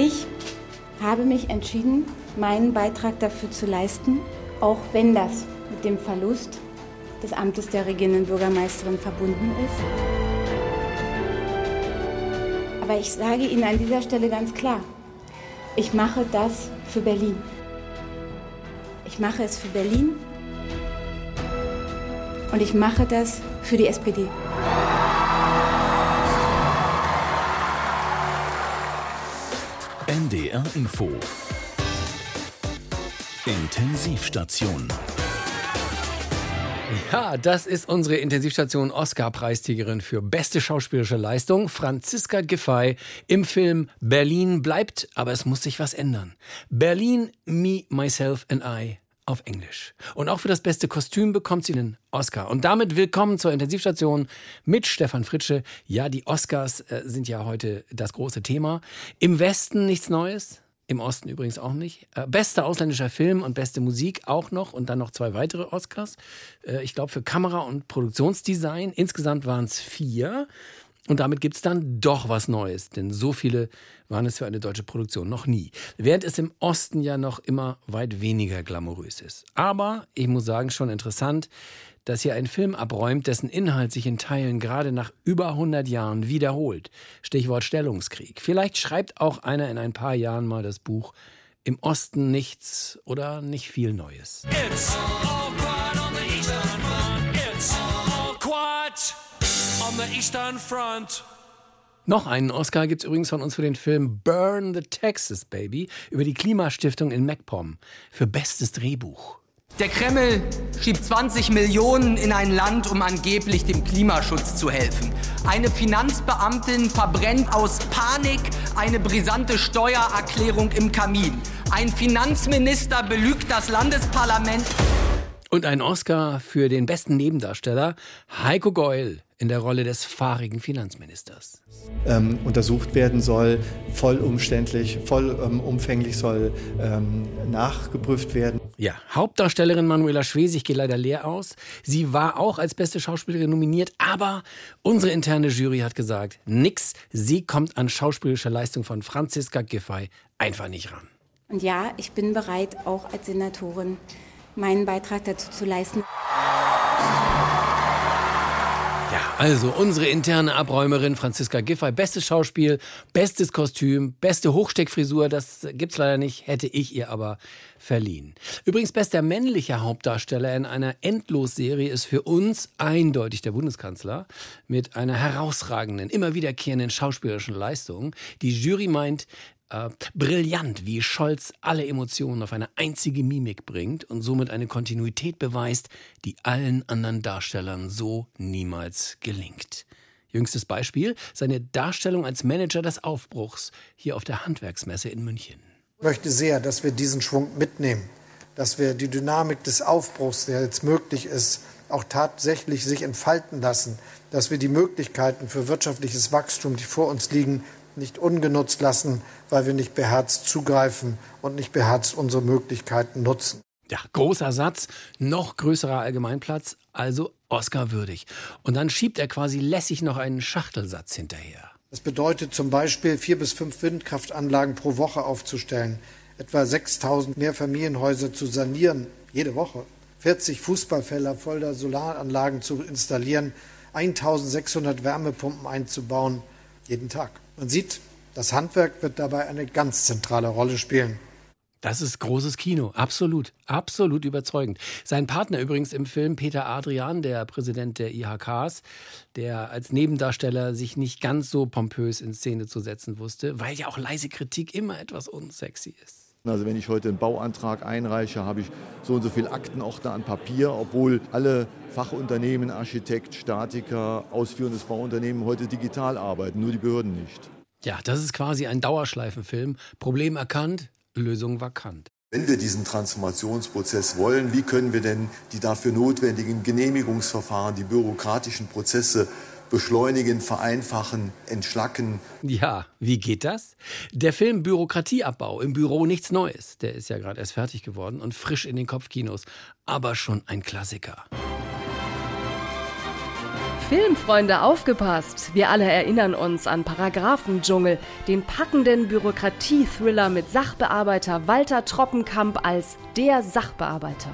Ich habe mich entschieden, meinen Beitrag dafür zu leisten, auch wenn das mit dem Verlust des Amtes der regierenden Bürgermeisterin verbunden ist. Aber ich sage Ihnen an dieser Stelle ganz klar, ich mache das für Berlin. Ich mache es für Berlin und ich mache das für die SPD. NDR Info. Intensivstation. Ja, das ist unsere Intensivstation Oscar-Preisträgerin für beste schauspielerische Leistung, Franziska Giffey, im Film Berlin bleibt, aber es muss sich was ändern. Berlin, Me, Myself and I auf Englisch. Und auch für das beste Kostüm bekommt sie einen Oscar. Und damit willkommen zur Intensivstation mit Stefan Fritsche. Ja, die Oscars äh, sind ja heute das große Thema. Im Westen nichts Neues. Im Osten übrigens auch nicht. Äh, bester ausländischer Film und beste Musik auch noch und dann noch zwei weitere Oscars. Äh, ich glaube für Kamera und Produktionsdesign. Insgesamt waren es vier. Und damit gibt es dann doch was Neues, denn so viele waren es für eine deutsche Produktion noch nie. Während es im Osten ja noch immer weit weniger glamourös ist. Aber ich muss sagen, schon interessant, dass hier ein Film abräumt, dessen Inhalt sich in Teilen gerade nach über 100 Jahren wiederholt. Stichwort Stellungskrieg. Vielleicht schreibt auch einer in ein paar Jahren mal das Buch Im Osten nichts oder nicht viel Neues. It's all on the Eastern Front. Noch einen Oscar gibt es übrigens von uns für den Film Burn the Texas Baby über die Klimastiftung in MacPom für bestes Drehbuch. Der Kreml schiebt 20 Millionen in ein Land, um angeblich dem Klimaschutz zu helfen. Eine Finanzbeamtin verbrennt aus Panik eine brisante Steuererklärung im Kamin. Ein Finanzminister belügt das Landesparlament. Und ein Oscar für den besten Nebendarsteller, Heiko Geul in der Rolle des fahrigen Finanzministers. Ähm, untersucht werden soll, vollumständlich, vollumfänglich soll ähm, nachgeprüft werden. Ja, Hauptdarstellerin Manuela Schwesig geht leider leer aus. Sie war auch als beste Schauspielerin nominiert, aber unsere interne Jury hat gesagt, nix, sie kommt an schauspielerischer Leistung von Franziska Giffey einfach nicht ran. Und ja, ich bin bereit, auch als Senatorin meinen Beitrag dazu zu leisten. Ja, also unsere interne Abräumerin Franziska Giffey, bestes Schauspiel, bestes Kostüm, beste Hochsteckfrisur, das gibt's leider nicht, hätte ich ihr aber verliehen. Übrigens bester männlicher Hauptdarsteller in einer Endlosserie ist für uns eindeutig der Bundeskanzler mit einer herausragenden, immer wiederkehrenden schauspielerischen Leistung. Die Jury meint, äh, brillant, wie Scholz alle Emotionen auf eine einzige Mimik bringt und somit eine Kontinuität beweist, die allen anderen Darstellern so niemals gelingt. Jüngstes Beispiel, seine Darstellung als Manager des Aufbruchs hier auf der Handwerksmesse in München. Ich möchte sehr, dass wir diesen Schwung mitnehmen, dass wir die Dynamik des Aufbruchs, der jetzt möglich ist, auch tatsächlich sich entfalten lassen, dass wir die Möglichkeiten für wirtschaftliches Wachstum, die vor uns liegen, nicht ungenutzt lassen, weil wir nicht beherzt zugreifen und nicht beherzt unsere Möglichkeiten nutzen. Ja, großer Satz, noch größerer Allgemeinplatz, also Oscar würdig. Und dann schiebt er quasi lässig noch einen Schachtelsatz hinterher. Das bedeutet zum Beispiel, vier bis fünf Windkraftanlagen pro Woche aufzustellen, etwa 6000 Mehrfamilienhäuser zu sanieren, jede Woche, 40 Fußballfelder voller Solaranlagen zu installieren, 1600 Wärmepumpen einzubauen, jeden Tag. Man sieht, das Handwerk wird dabei eine ganz zentrale Rolle spielen. Das ist großes Kino, absolut, absolut überzeugend. Sein Partner übrigens im Film, Peter Adrian, der Präsident der IHKs, der als Nebendarsteller sich nicht ganz so pompös in Szene zu setzen wusste, weil ja auch leise Kritik immer etwas unsexy ist. Also wenn ich heute einen Bauantrag einreiche, habe ich so und so viele Aktenordner an Papier, obwohl alle Fachunternehmen, Architekt, Statiker, ausführendes Bauunternehmen heute digital arbeiten, nur die Behörden nicht. Ja, das ist quasi ein Dauerschleifenfilm. Problem erkannt, Lösung vakant. Wenn wir diesen Transformationsprozess wollen, wie können wir denn die dafür notwendigen Genehmigungsverfahren, die bürokratischen Prozesse beschleunigen, vereinfachen, entschlacken. Ja, wie geht das? Der Film Bürokratieabbau im Büro nichts Neues, der ist ja gerade erst fertig geworden und frisch in den Kopfkinos, aber schon ein Klassiker. Filmfreunde, aufgepasst! Wir alle erinnern uns an Paragraphendschungel, den packenden Bürokratie-Thriller mit Sachbearbeiter Walter Troppenkamp als der Sachbearbeiter.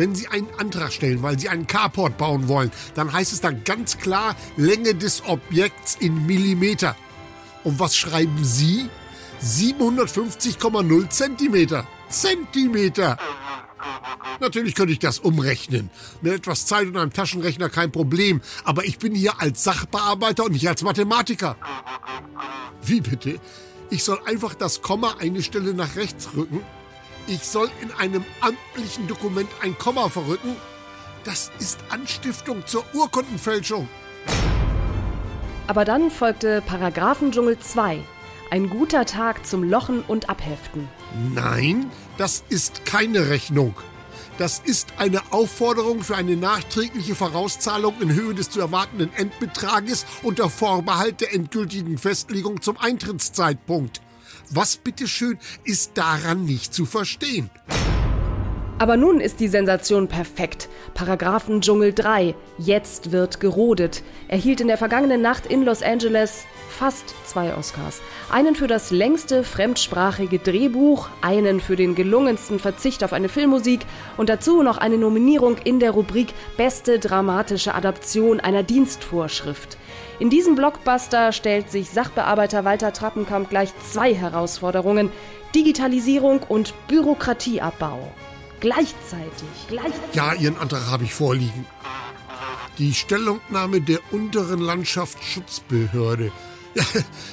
Wenn Sie einen Antrag stellen, weil Sie einen Carport bauen wollen, dann heißt es da ganz klar Länge des Objekts in Millimeter. Und was schreiben Sie? 750,0 Zentimeter. Zentimeter! Natürlich könnte ich das umrechnen. Mit etwas Zeit und einem Taschenrechner kein Problem. Aber ich bin hier als Sachbearbeiter und nicht als Mathematiker. Wie bitte? Ich soll einfach das Komma eine Stelle nach rechts rücken? Ich soll in einem amtlichen Dokument ein Komma verrücken? Das ist Anstiftung zur Urkundenfälschung. Aber dann folgte Paragraphendschungel 2. Ein guter Tag zum Lochen und Abheften. Nein, das ist keine Rechnung. Das ist eine Aufforderung für eine nachträgliche Vorauszahlung in Höhe des zu erwartenden Endbetrages unter Vorbehalt der endgültigen Festlegung zum Eintrittszeitpunkt. Was bitteschön ist daran nicht zu verstehen? Aber nun ist die Sensation perfekt. Paragraphendschungel 3. Jetzt wird gerodet. Erhielt in der vergangenen Nacht in Los Angeles fast zwei Oscars. Einen für das längste fremdsprachige Drehbuch, einen für den gelungensten Verzicht auf eine Filmmusik und dazu noch eine Nominierung in der Rubrik Beste dramatische Adaption einer Dienstvorschrift. In diesem Blockbuster stellt sich Sachbearbeiter Walter Trappenkamp gleich zwei Herausforderungen: Digitalisierung und Bürokratieabbau. Gleichzeitig, gleichzeitig. Ja, Ihren Antrag habe ich vorliegen. Die Stellungnahme der unteren Landschaftsschutzbehörde. Ja,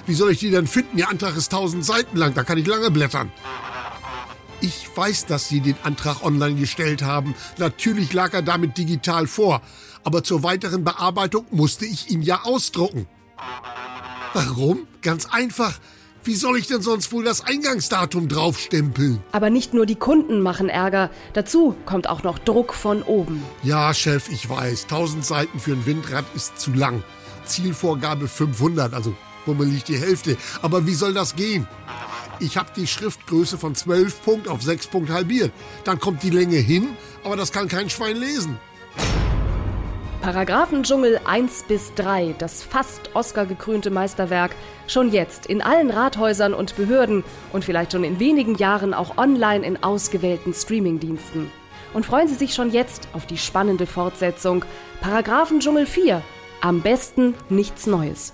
wie soll ich die denn finden? Ihr Antrag ist tausend Seiten lang, da kann ich lange blättern. Ich weiß, dass Sie den Antrag online gestellt haben. Natürlich lag er damit digital vor. Aber zur weiteren Bearbeitung musste ich ihn ja ausdrucken. Warum? Ganz einfach. Wie soll ich denn sonst wohl das Eingangsdatum draufstempeln? Aber nicht nur die Kunden machen Ärger, dazu kommt auch noch Druck von oben. Ja, Chef, ich weiß, 1000 Seiten für ein Windrad ist zu lang. Zielvorgabe 500, also bummelig die Hälfte. Aber wie soll das gehen? Ich habe die Schriftgröße von 12 Punkt auf 6 Punkt halbiert. Dann kommt die Länge hin, aber das kann kein Schwein lesen. Paragraphendschungel 1 bis 3, das fast Oscar-gekrönte Meisterwerk, schon jetzt in allen Rathäusern und Behörden und vielleicht schon in wenigen Jahren auch online in ausgewählten Streamingdiensten. Und freuen Sie sich schon jetzt auf die spannende Fortsetzung. Paragraphendschungel 4. Am besten nichts Neues.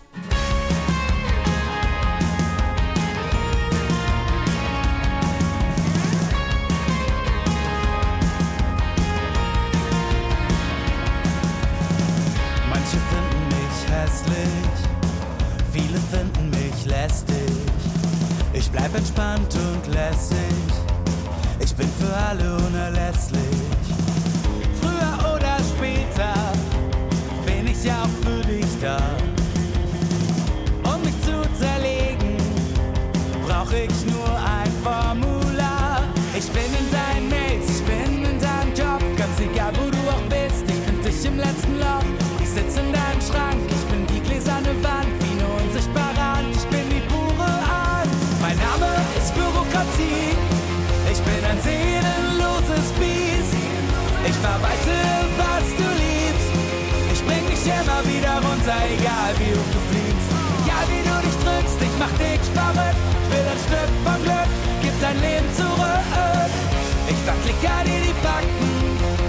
Bleib entspannt und lässig, ich bin für alle unerlässlich. Runter, egal wie hoch du fliegst. Egal wie du dich drückst, ich mach dich verrückt, ich will ein Stück vom Glück, gib dein Leben zurück. Ich verklicker dir die Fakten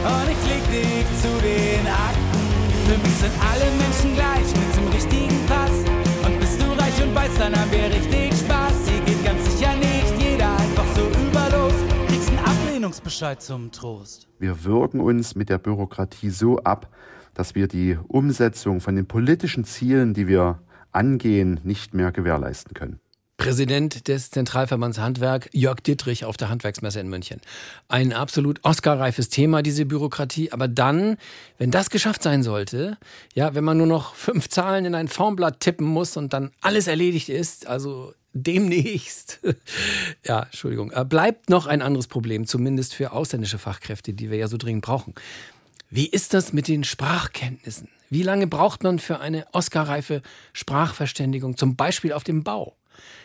und ich leg dich zu den Akten. Für mich sind alle Menschen gleich mit dem richtigen Pass. Und bist du reich und weiß, dann haben wir richtig Spaß. Hier geht ganz sicher nicht jeder einfach so überlos. Kriegst einen Ablehnungsbescheid zum Trost. Wir wirken uns mit der Bürokratie so ab, dass wir die Umsetzung von den politischen Zielen, die wir angehen, nicht mehr gewährleisten können. Präsident des Zentralverbands Handwerk, Jörg Dittrich auf der Handwerksmesse in München. Ein absolut Oscar-reifes Thema, diese Bürokratie. Aber dann, wenn das geschafft sein sollte, ja, wenn man nur noch fünf Zahlen in ein Formblatt tippen muss und dann alles erledigt ist, also demnächst, ja, Entschuldigung, äh, bleibt noch ein anderes Problem, zumindest für ausländische Fachkräfte, die wir ja so dringend brauchen. Wie ist das mit den Sprachkenntnissen? Wie lange braucht man für eine Oscar-reife Sprachverständigung, zum Beispiel auf dem Bau?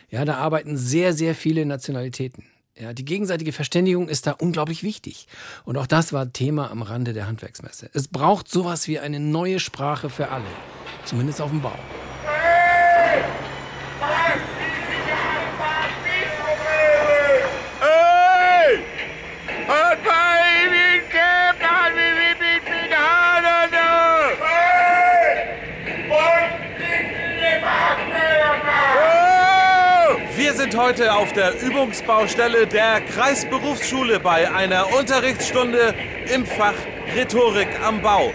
Ja, da arbeiten sehr, sehr viele Nationalitäten. Ja, die gegenseitige Verständigung ist da unglaublich wichtig. Und auch das war Thema am Rande der Handwerksmesse. Es braucht sowas wie eine neue Sprache für alle. Zumindest auf dem Bau. Sind heute auf der Übungsbaustelle der Kreisberufsschule bei einer Unterrichtsstunde im Fach Rhetorik am Bau.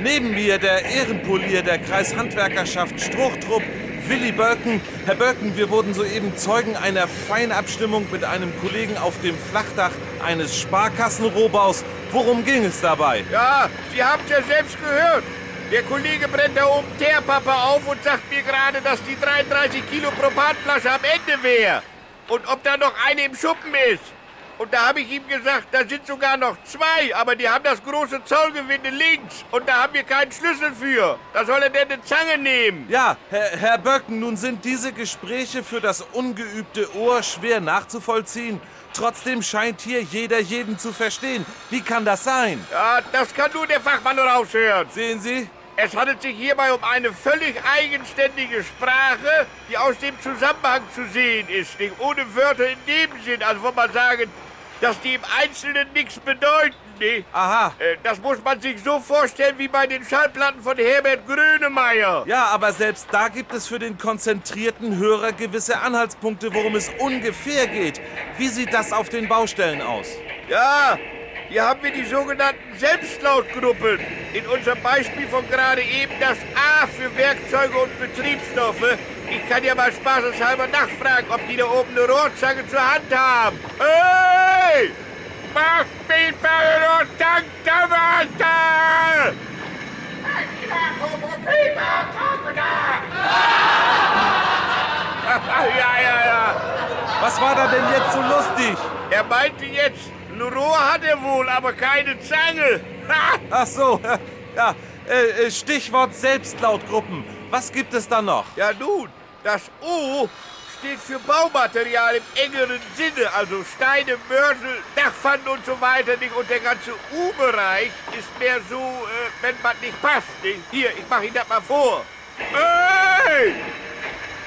Neben mir der Ehrenpolier der Kreishandwerkerschaft Struchtrupp, Willi Bölken. Herr Bölken, wir wurden soeben Zeugen einer Feinabstimmung mit einem Kollegen auf dem Flachdach eines Sparkassenrohbaus. Worum ging es dabei? Ja, Sie haben es ja selbst gehört. Der Kollege brennt da oben Teerpappe auf und sagt mir gerade, dass die 33 Kilo Propanflasche am Ende wäre. Und ob da noch eine im Schuppen ist. Und da habe ich ihm gesagt, da sind sogar noch zwei, aber die haben das große Zollgewinde links. Und da haben wir keinen Schlüssel für. Da soll er denn eine Zange nehmen. Ja, Herr, Herr Böcken, nun sind diese Gespräche für das ungeübte Ohr schwer nachzuvollziehen. Trotzdem scheint hier jeder jeden zu verstehen. Wie kann das sein? Ja, das kann nur der Fachmann raushören. Sehen Sie? Es handelt sich hierbei um eine völlig eigenständige Sprache, die aus dem Zusammenhang zu sehen ist. Nicht ohne Wörter in dem Sinn, also wo man sagen, dass die im Einzelnen nichts bedeuten. Nee. Aha. Äh, Das muss man sich so vorstellen wie bei den Schallplatten von Herbert Grönemeyer. Ja, aber selbst da gibt es für den konzentrierten Hörer gewisse Anhaltspunkte, worum es ungefähr geht. Wie sieht das auf den Baustellen aus? Ja, hier haben wir die sogenannten Selbstlautgruppen. In unserem Beispiel von gerade eben das A für Werkzeuge und Betriebsstoffe. Ich kann ja mal spaßeshalber nachfragen, ob die da oben eine Rohrzange zur Hand haben. Hey! Mach mich mal und dank der Warte! Ja, ja, ja. Was war da denn jetzt so lustig? Er meinte jetzt, ein Rohr hat er wohl, aber keine Zange. Ha! Ach so, ja, äh, äh, Stichwort Selbstlautgruppen. Was gibt es da noch? Ja nun, das O steht für Baumaterial im engeren Sinne, also Steine, Mörtel, Dachpfannen und so weiter. Nicht? Und der ganze U-Bereich ist mehr so, äh, wenn man nicht passt. Nicht? Hier, ich mache Ihnen das mal vor. Hey!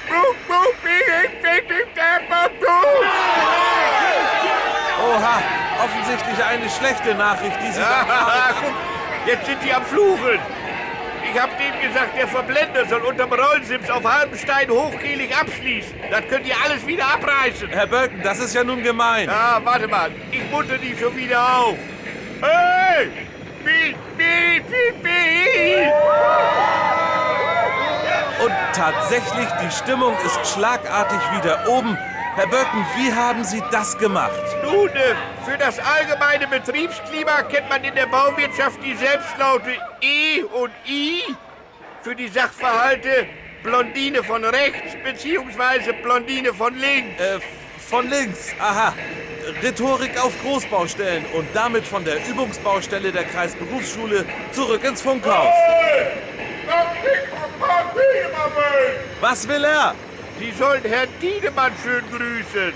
Buch, buch, ich bin nicht der Buch! Oha, offensichtlich eine schlechte Nachricht, die Sie Ja, guck, jetzt sind die am Fluchen. Ich hab dem gesagt, der Verblender soll unterm Rollsims auf halbem Stein hochkehlig abschließen. Das könnt ihr alles wieder abreißen. Herr Bölken, das ist ja nun gemein. Ja, warte mal. Ich munter die schon wieder auf. Hey! Piep, piep, piep, piep! Und tatsächlich, die Stimmung ist schlagartig wieder oben. Herr Böcken, wie haben Sie das gemacht? Nun, äh, für das allgemeine Betriebsklima kennt man in der Bauwirtschaft die Selbstlaute E und I. Für die Sachverhalte Blondine von rechts beziehungsweise Blondine von links. Äh, von links, aha. Rhetorik auf Großbaustellen und damit von der Übungsbaustelle der Kreisberufsschule zurück ins Funkhaus. Was will er? Sie sollen Herrn Tiedemann schön grüßen.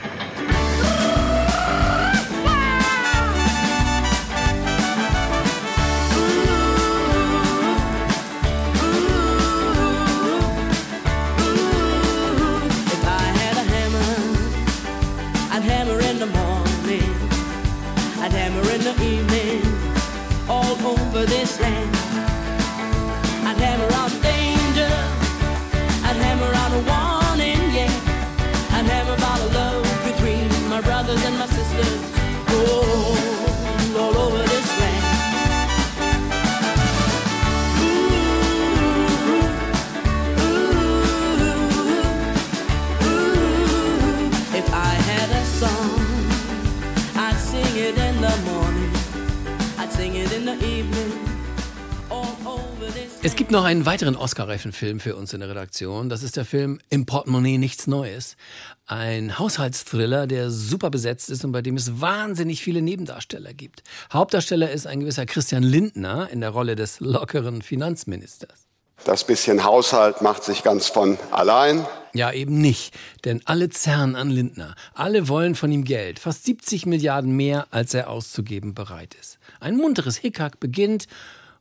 Brothers and my sisters, oh, noch einen weiteren Oscar-reifen Film für uns in der Redaktion. Das ist der Film Im Portemonnaie nichts Neues. Ein Haushaltsthriller, der super besetzt ist und bei dem es wahnsinnig viele Nebendarsteller gibt. Hauptdarsteller ist ein gewisser Christian Lindner in der Rolle des lockeren Finanzministers. Das bisschen Haushalt macht sich ganz von allein. Ja, eben nicht. Denn alle zerren an Lindner. Alle wollen von ihm Geld. Fast 70 Milliarden mehr, als er auszugeben bereit ist. Ein munteres Hickhack beginnt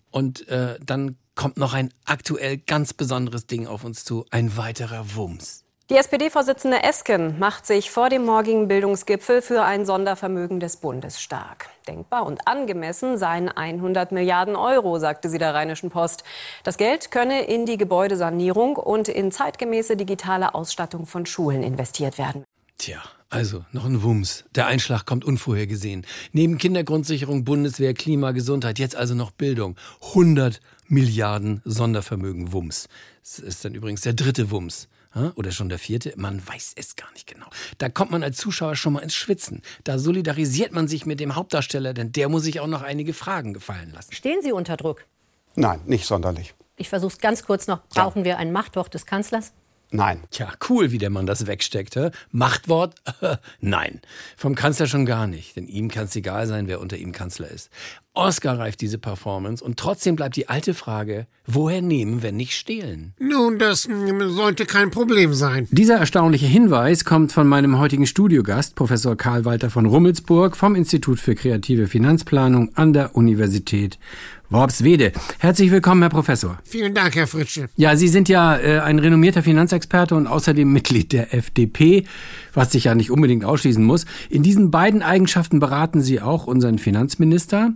und äh, dann kommt noch ein aktuell ganz besonderes Ding auf uns zu. Ein weiterer Wumms. Die SPD-Vorsitzende Esken macht sich vor dem morgigen Bildungsgipfel für ein Sondervermögen des Bundes stark. Denkbar und angemessen seien 100 Milliarden Euro, sagte sie der Rheinischen Post. Das Geld könne in die Gebäudesanierung und in zeitgemäße digitale Ausstattung von Schulen investiert werden. Tja, also noch ein Wumms. Der Einschlag kommt unvorhergesehen. Neben Kindergrundsicherung, Bundeswehr, Klima, Gesundheit, jetzt also noch Bildung. 100 Milliarden Sondervermögen Wumms. Das ist dann übrigens der dritte Wumms oder schon der vierte, man weiß es gar nicht genau. Da kommt man als Zuschauer schon mal ins Schwitzen. Da solidarisiert man sich mit dem Hauptdarsteller, denn der muss sich auch noch einige Fragen gefallen lassen. Stehen Sie unter Druck? Nein, nicht sonderlich. Ich versuche es ganz kurz noch. Brauchen ja. wir ein Machtwort des Kanzlers? Nein. Tja, cool, wie der Mann das wegsteckt. Hä? Machtwort? Nein. Vom Kanzler schon gar nicht. Denn ihm kann es egal sein, wer unter ihm Kanzler ist. Oscar reift diese Performance und trotzdem bleibt die alte Frage, woher nehmen, wenn nicht stehlen? Nun, das mm, sollte kein Problem sein. Dieser erstaunliche Hinweis kommt von meinem heutigen Studiogast, Professor Karl Walter von Rummelsburg vom Institut für kreative Finanzplanung an der Universität Worpswede. Herzlich willkommen, Herr Professor. Vielen Dank, Herr Fritsche. Ja, Sie sind ja äh, ein renommierter Finanzexperte und außerdem Mitglied der FDP, was sich ja nicht unbedingt ausschließen muss. In diesen beiden Eigenschaften beraten Sie auch unseren Finanzminister.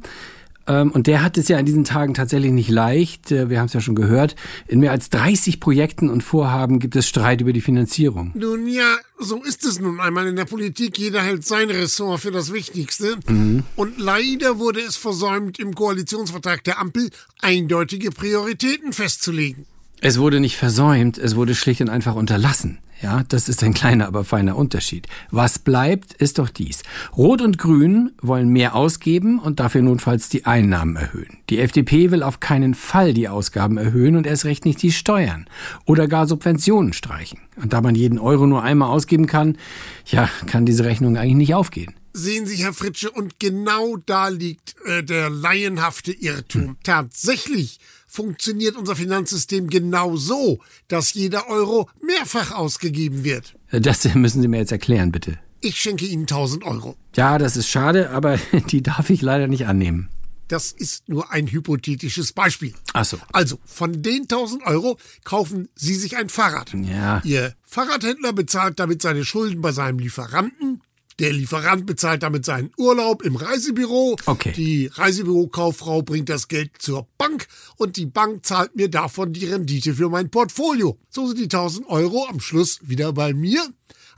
Ähm, und der hat es ja in diesen Tagen tatsächlich nicht leicht. Äh, wir haben es ja schon gehört. In mehr als 30 Projekten und Vorhaben gibt es Streit über die Finanzierung. Nun ja, so ist es nun einmal in der Politik. Jeder hält sein Ressort für das Wichtigste. Mhm. Und leider wurde es versäumt, im Koalitionsvertrag der Ampel eindeutige Prioritäten festzulegen. Es wurde nicht versäumt, es wurde schlicht und einfach unterlassen. Ja, das ist ein kleiner, aber feiner Unterschied. Was bleibt, ist doch dies. Rot und Grün wollen mehr ausgeben und dafür notfalls die Einnahmen erhöhen. Die FDP will auf keinen Fall die Ausgaben erhöhen und erst recht nicht die Steuern oder gar Subventionen streichen. Und da man jeden Euro nur einmal ausgeben kann, ja, kann diese Rechnung eigentlich nicht aufgehen sehen Sie, Herr Fritsche, und genau da liegt äh, der laienhafte Irrtum. Hm. Tatsächlich funktioniert unser Finanzsystem genau so, dass jeder Euro mehrfach ausgegeben wird. Das müssen Sie mir jetzt erklären, bitte. Ich schenke Ihnen 1000 Euro. Ja, das ist schade, aber die darf ich leider nicht annehmen. Das ist nur ein hypothetisches Beispiel. Ach so. Also, von den 1000 Euro kaufen Sie sich ein Fahrrad. Ja. Ihr Fahrradhändler bezahlt damit seine Schulden bei seinem Lieferanten. Der Lieferant bezahlt damit seinen Urlaub im Reisebüro. Okay. Die Reisebürokauffrau bringt das Geld zur Bank und die Bank zahlt mir davon die Rendite für mein Portfolio. So sind die 1000 Euro am Schluss wieder bei mir.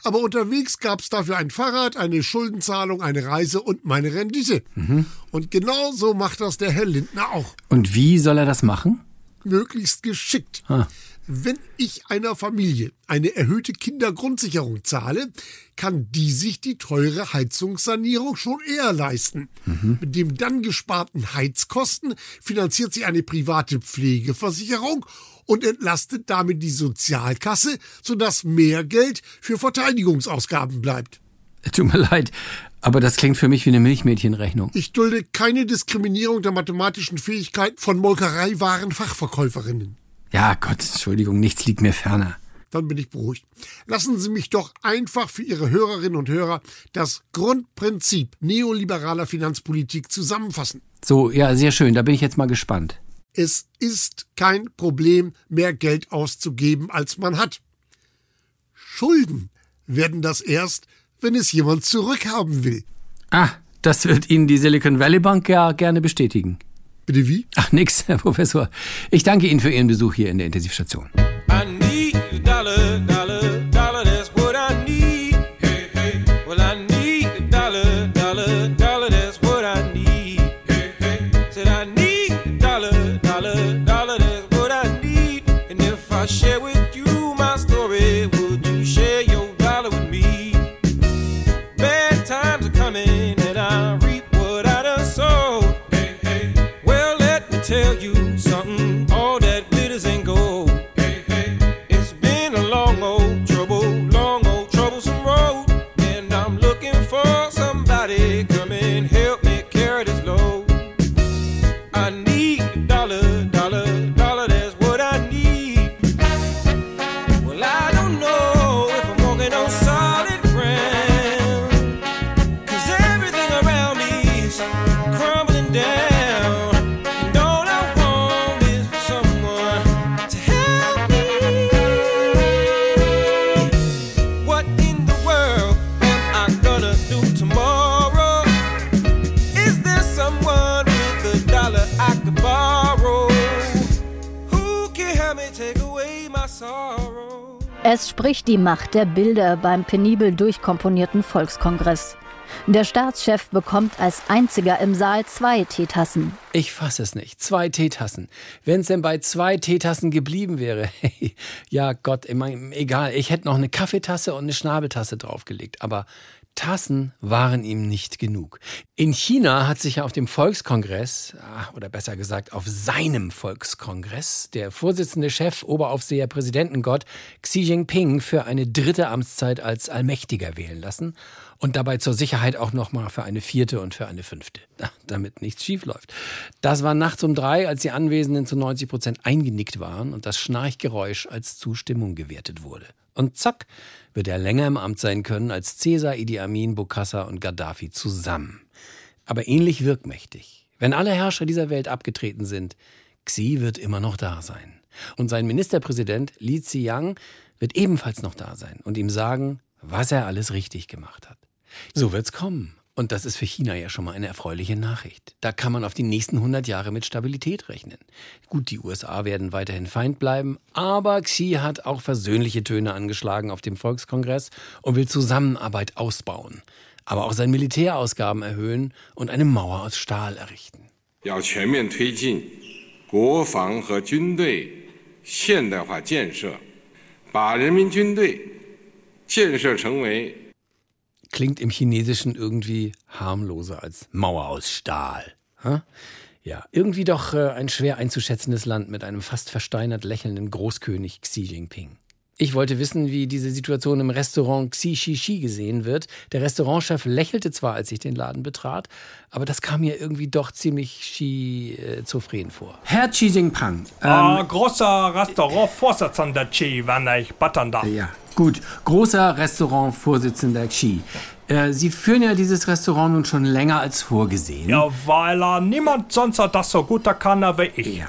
Aber unterwegs gab es dafür ein Fahrrad, eine Schuldenzahlung, eine Reise und meine Rendite. Mhm. Und genau so macht das der Herr Lindner auch. Und wie soll er das machen? Möglichst geschickt. Ah. Wenn ich einer Familie eine erhöhte Kindergrundsicherung zahle, kann die sich die teure Heizungssanierung schon eher leisten. Mhm. Mit dem dann gesparten Heizkosten finanziert sie eine private Pflegeversicherung und entlastet damit die Sozialkasse, sodass mehr Geld für Verteidigungsausgaben bleibt. Tut mir leid, aber das klingt für mich wie eine Milchmädchenrechnung. Ich dulde keine Diskriminierung der mathematischen Fähigkeiten von Molkereiwaren-Fachverkäuferinnen. Ja, Gott, Entschuldigung, nichts liegt mir ferner. Dann bin ich beruhigt. Lassen Sie mich doch einfach für Ihre Hörerinnen und Hörer das Grundprinzip neoliberaler Finanzpolitik zusammenfassen. So, ja, sehr schön, da bin ich jetzt mal gespannt. Es ist kein Problem, mehr Geld auszugeben, als man hat. Schulden werden das erst, wenn es jemand zurückhaben will. Ah, das wird Ihnen die Silicon Valley Bank ja gerne bestätigen. Bitte wie? Ach, nix, Herr Professor. Ich danke Ihnen für Ihren Besuch hier in der Intensivstation. I need a dollar, die Macht der Bilder beim penibel durchkomponierten Volkskongress. Der Staatschef bekommt als einziger im Saal zwei Teetassen. Ich fasse es nicht. Zwei Teetassen. Wenn es denn bei zwei Teetassen geblieben wäre. ja, Gott, ich mein, egal. Ich hätte noch eine Kaffeetasse und eine Schnabeltasse draufgelegt. Aber Tassen waren ihm nicht genug. In China hat sich ja auf dem Volkskongress, ah, oder besser gesagt auf seinem Volkskongress, der Vorsitzende Chef, Oberaufseher, Präsidentengott Xi Jinping für eine dritte Amtszeit als Allmächtiger wählen lassen und dabei zur Sicherheit auch noch mal für eine vierte und für eine fünfte, damit nichts schief läuft. Das war nachts um drei, als die Anwesenden zu 90 Prozent eingenickt waren und das Schnarchgeräusch als Zustimmung gewertet wurde. Und zack, wird er länger im Amt sein können als Caesar, Idi Amin, Bokassa und Gaddafi zusammen. Aber ähnlich wirkmächtig. Wenn alle Herrscher dieser Welt abgetreten sind, Xi wird immer noch da sein. Und sein Ministerpräsident Li Ziyang wird ebenfalls noch da sein und ihm sagen, was er alles richtig gemacht hat. So wird's kommen. Und das ist für China ja schon mal eine erfreuliche Nachricht. Da kann man auf die nächsten 100 Jahre mit Stabilität rechnen. Gut, die USA werden weiterhin Feind bleiben, aber Xi hat auch versöhnliche Töne angeschlagen auf dem Volkskongress und will Zusammenarbeit ausbauen, aber auch seine Militärausgaben erhöhen und eine Mauer aus Stahl errichten. 要全面推进国防和军队现代化建设，把人民军队建设成为 klingt im Chinesischen irgendwie harmloser als Mauer aus Stahl. Ha? Ja, irgendwie doch äh, ein schwer einzuschätzendes Land mit einem fast versteinert lächelnden Großkönig Xi Jinping. Ich wollte wissen, wie diese Situation im Restaurant Xi Shi Shi gesehen wird. Der Restaurantchef lächelte zwar, als ich den Laden betrat, aber das kam mir irgendwie doch ziemlich schizophren äh, vor. Herr Xi Jinping. Ähm, äh, großer Restaurantvorsitzender Xi, wenn ich battern darf. Ja, gut. Großer Restaurantvorsitzender Xi. Äh, Sie führen ja dieses Restaurant nun schon länger als vorgesehen. Ja, weil äh, niemand sonst das so gut kann wie ich. Ja.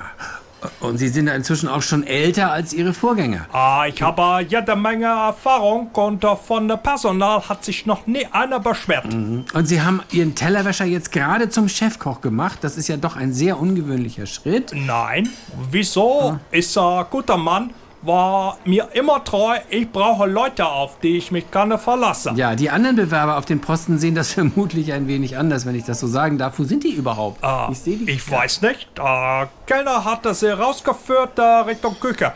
Und Sie sind inzwischen auch schon älter als Ihre Vorgänger. Ah, ich habe jede Menge Erfahrung und von Personal hat sich noch nie einer beschwert. Mhm. Und Sie haben Ihren Tellerwäscher jetzt gerade zum Chefkoch gemacht. Das ist ja doch ein sehr ungewöhnlicher Schritt. Nein, wieso? Ah. Ist ein guter Mann war mir immer treu, ich brauche Leute, auf die ich mich gerne verlasse. Ja, die anderen Bewerber auf den Posten sehen das vermutlich ein wenig anders, wenn ich das so sagen darf. Wo sind die überhaupt? Ah, ich die ich weiß nicht. Der Kellner hat sie rausgeführt äh, Richtung Küche.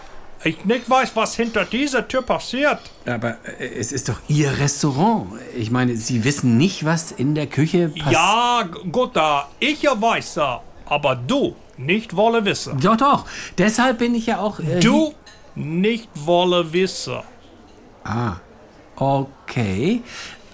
Ich nicht weiß, was hinter dieser Tür passiert. Aber äh, es ist doch Ihr Restaurant. Ich meine, Sie wissen nicht, was in der Küche passiert. Ja, gut, äh, ich weiß, äh, aber du nicht wolle wissen. Doch, doch. Deshalb bin ich ja auch. Äh, du nicht wolle wissen. Ah, okay.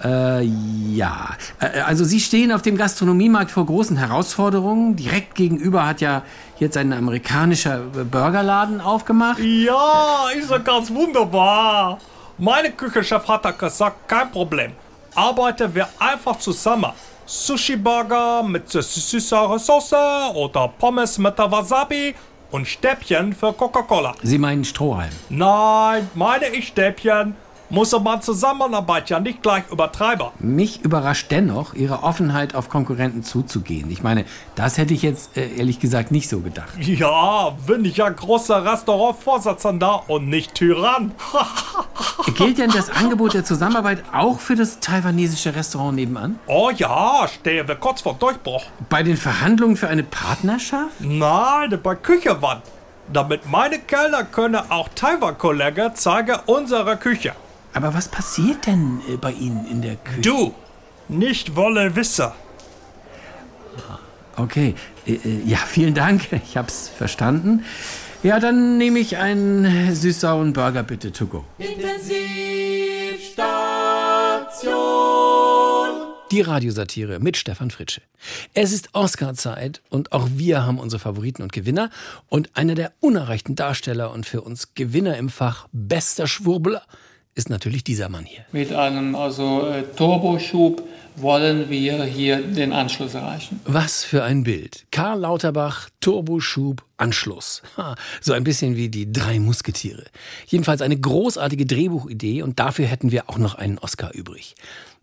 Äh, ja. Äh, also Sie stehen auf dem Gastronomiemarkt vor großen Herausforderungen. Direkt gegenüber hat ja jetzt ein amerikanischer Burgerladen aufgemacht. Ja, ist ja ganz wunderbar. Meine Küchenchef hat gesagt, kein Problem. Arbeiten wir einfach zusammen. Sushi-Burger mit süßer Soße oder Pommes mit der Wasabi und Stäbchen für Coca-Cola. Sie meinen Strohhalm? Nein, meine ich Stäbchen. Muss man Zusammenarbeit ja nicht gleich übertreiben. Mich überrascht dennoch Ihre Offenheit, auf Konkurrenten zuzugehen. Ich meine, das hätte ich jetzt äh, ehrlich gesagt nicht so gedacht. Ja, bin ich ja großer Restaurantvorsitzender und nicht Tyrann. Gilt denn das Angebot der Zusammenarbeit auch für das taiwanesische Restaurant nebenan? Oh ja, stehen wir kurz vor Durchbruch. Bei den Verhandlungen für eine Partnerschaft? Nein, bei Küchewand. Damit meine Kellner können auch Taiwan-Kollegen zeigen unsere Küche. Aber was passiert denn äh, bei Ihnen in der Küche? Du, nicht wolle wissen. Okay, äh, äh, ja, vielen Dank. Ich hab's verstanden. Ja, dann nehme ich einen süß-sauren Burger bitte to go. Intensivstation. Die Radiosatire mit Stefan Fritsche. Es ist Oscar-Zeit und auch wir haben unsere Favoriten und Gewinner. Und einer der unerreichten Darsteller und für uns Gewinner im Fach bester Schwurbler ist natürlich dieser Mann hier. Mit einem also äh, Turboschub wollen wir hier den Anschluss erreichen. Was für ein Bild. Karl Lauterbach, Turboschub, Anschluss. Ha, so ein bisschen wie die drei Musketiere. Jedenfalls eine großartige Drehbuchidee und dafür hätten wir auch noch einen Oscar übrig.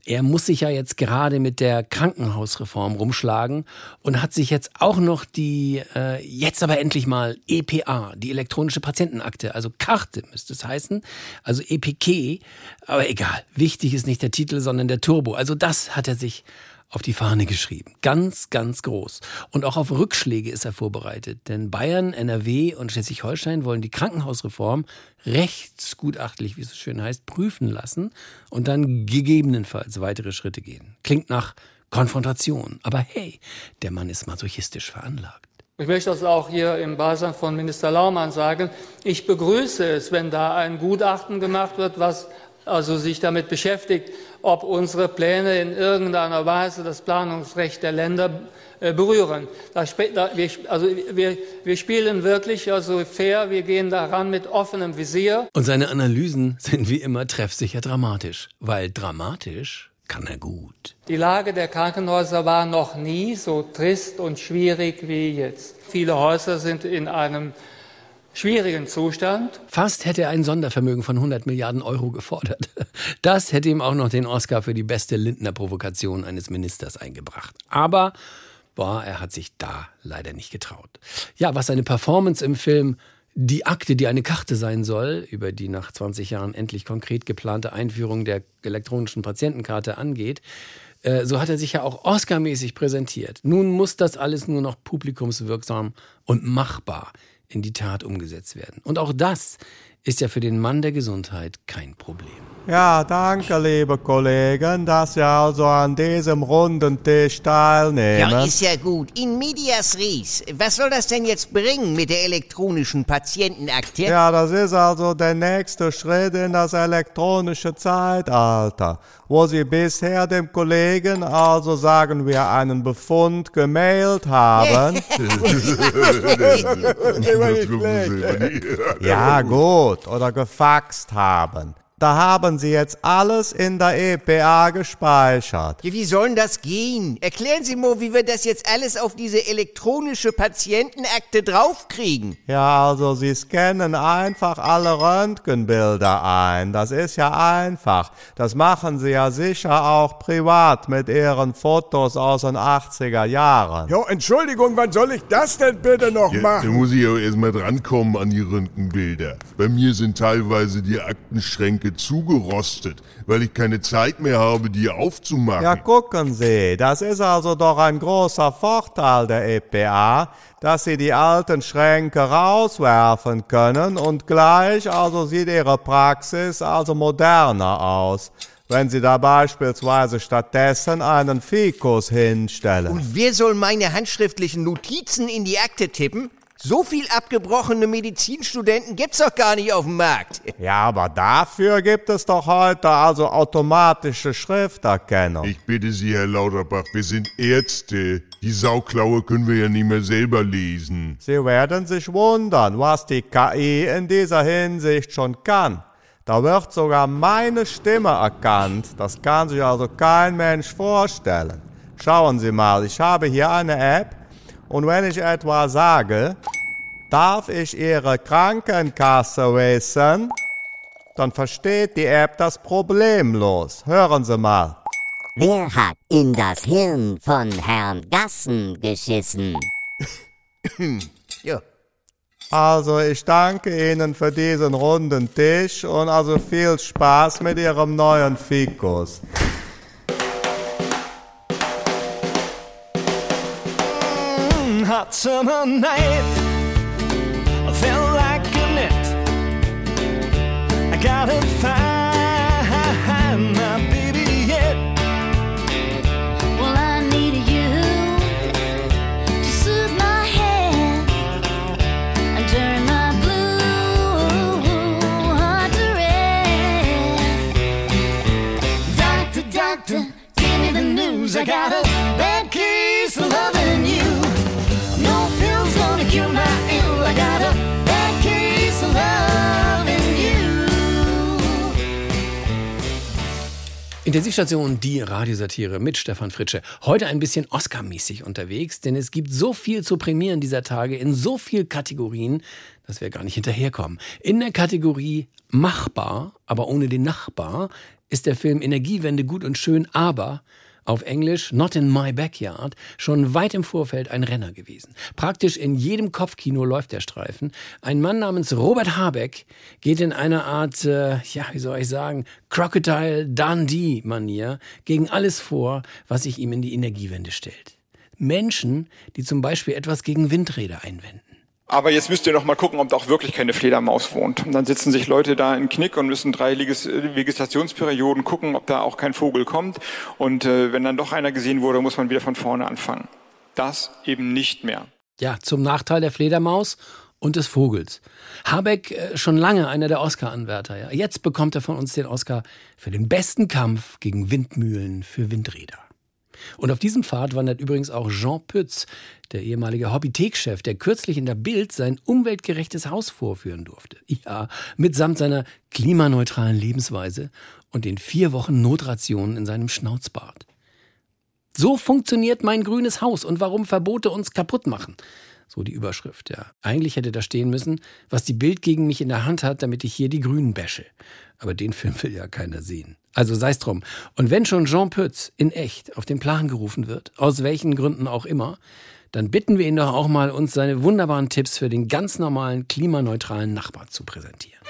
Er muss sich ja jetzt gerade mit der Krankenhausreform rumschlagen und hat sich jetzt auch noch die, äh, jetzt aber endlich mal EPA, die elektronische Patientenakte, also Karte müsste es heißen, also EPK, aber egal, wichtig ist nicht der Titel, sondern der Turbo. Also das hat er sich auf die Fahne geschrieben. Ganz, ganz groß. Und auch auf Rückschläge ist er vorbereitet. Denn Bayern, NRW und Schleswig-Holstein wollen die Krankenhausreform rechtsgutachtlich, wie es so schön heißt, prüfen lassen und dann gegebenenfalls weitere Schritte gehen. Klingt nach Konfrontation. Aber hey, der Mann ist masochistisch veranlagt. Ich möchte das auch hier im Beisein von Minister Laumann sagen. Ich begrüße es, wenn da ein Gutachten gemacht wird, was also sich damit beschäftigt, ob unsere Pläne in irgendeiner Weise das Planungsrecht der Länder äh, berühren. Da, da, wir, also wir, wir spielen wirklich also fair, wir gehen daran mit offenem Visier. Und seine Analysen sind wie immer treffsicher dramatisch, weil dramatisch kann er gut. Die Lage der Krankenhäuser war noch nie so trist und schwierig wie jetzt. Viele Häuser sind in einem schwierigen Zustand. Fast hätte er ein Sondervermögen von 100 Milliarden Euro gefordert. Das hätte ihm auch noch den Oscar für die beste Lindner-Provokation eines Ministers eingebracht. Aber boah, er hat sich da leider nicht getraut. Ja, was seine Performance im Film die Akte, die eine Karte sein soll, über die nach 20 Jahren endlich konkret geplante Einführung der elektronischen Patientenkarte angeht, äh, so hat er sich ja auch Oscar-mäßig präsentiert. Nun muss das alles nur noch publikumswirksam und machbar in die Tat umgesetzt werden. Und auch das ist ja für den Mann der Gesundheit kein Problem. Ja, danke, liebe Kollegen, dass Sie also an diesem runden Tisch teilnehmen. Ja, ist ja gut. In medias res. Was soll das denn jetzt bringen mit der elektronischen Patientenakte? Ja, das ist also der nächste Schritt in das elektronische Zeitalter, wo Sie bisher dem Kollegen, also sagen wir, einen Befund gemailt haben. ja, gut. Oder gefaxt haben. Da haben Sie jetzt alles in der EPA gespeichert. Ja, wie soll denn das gehen? Erklären Sie mal, wie wir das jetzt alles auf diese elektronische Patientenakte draufkriegen. Ja, also Sie scannen einfach alle Röntgenbilder ein. Das ist ja einfach. Das machen Sie ja sicher auch privat mit Ihren Fotos aus den 80er Jahren. Jo, Entschuldigung, wann soll ich das denn bitte noch Ja, machen? da muss ich auch erstmal drankommen an die Röntgenbilder. Bei mir sind teilweise die Aktenschränke zugerostet, weil ich keine Zeit mehr habe, die aufzumachen. Ja, gucken Sie, das ist also doch ein großer Vorteil der EPA, dass Sie die alten Schränke rauswerfen können und gleich also sieht Ihre Praxis also moderner aus, wenn Sie da beispielsweise stattdessen einen Fikus hinstellen. Und wer soll meine handschriftlichen Notizen in die Akte tippen? So viel abgebrochene Medizinstudenten gibt's doch gar nicht auf dem Markt. Ja, aber dafür gibt es doch heute also automatische Schrifterkennung. Ich bitte Sie, Herr Lauterbach, wir sind Ärzte. Die Sauklaue können wir ja nicht mehr selber lesen. Sie werden sich wundern, was die KI in dieser Hinsicht schon kann. Da wird sogar meine Stimme erkannt. Das kann sich also kein Mensch vorstellen. Schauen Sie mal, ich habe hier eine App und wenn ich etwa sage, darf ich Ihre Krankenkasse wissen, dann versteht die App das problemlos. Hören Sie mal. Wer hat in das Hirn von Herrn Gassen geschissen? ja. Also ich danke Ihnen für diesen runden Tisch und also viel Spaß mit Ihrem neuen Fikus. Hot summer night. I felt like a net. I gotta find my baby yet. Well, I need you to soothe my head and turn my blue heart to red. Doctor, doctor, give me the news. I got Intensivstation, die Radiosatire mit Stefan Fritsche. Heute ein bisschen Oscar-mäßig unterwegs, denn es gibt so viel zu prämieren dieser Tage in so viel Kategorien, dass wir gar nicht hinterherkommen. In der Kategorie machbar, aber ohne den Nachbar, ist der Film Energiewende gut und schön, aber auf Englisch Not in My Backyard schon weit im Vorfeld ein Renner gewesen. Praktisch in jedem Kopfkino läuft der Streifen. Ein Mann namens Robert Habeck geht in einer Art, äh, ja, wie soll ich sagen, Crocodile Dundee-Manier gegen alles vor, was sich ihm in die Energiewende stellt. Menschen, die zum Beispiel etwas gegen Windräder einwenden. Aber jetzt müsst ihr noch mal gucken, ob da auch wirklich keine Fledermaus wohnt. Und dann sitzen sich Leute da in Knick und müssen drei Legis Vegetationsperioden gucken, ob da auch kein Vogel kommt. Und äh, wenn dann doch einer gesehen wurde, muss man wieder von vorne anfangen. Das eben nicht mehr. Ja, zum Nachteil der Fledermaus und des Vogels. Habeck äh, schon lange einer der Oscar-Anwärter. Ja. Jetzt bekommt er von uns den Oscar für den besten Kampf gegen Windmühlen für Windräder. Und auf diesem Pfad wandert übrigens auch Jean Pütz, der ehemalige Hobbythek-Chef, der kürzlich in der Bild sein umweltgerechtes Haus vorführen durfte. Ja, mitsamt seiner klimaneutralen Lebensweise und den vier Wochen Notrationen in seinem Schnauzbart. So funktioniert mein grünes Haus und warum Verbote uns kaputt machen. So die Überschrift, ja. Eigentlich hätte da stehen müssen, was die Bild gegen mich in der Hand hat, damit ich hier die Grünen bäsche. Aber den Film will ja keiner sehen. Also sei's drum. Und wenn schon Jean Pütz in echt auf den Plan gerufen wird, aus welchen Gründen auch immer, dann bitten wir ihn doch auch mal, uns seine wunderbaren Tipps für den ganz normalen, klimaneutralen Nachbar zu präsentieren.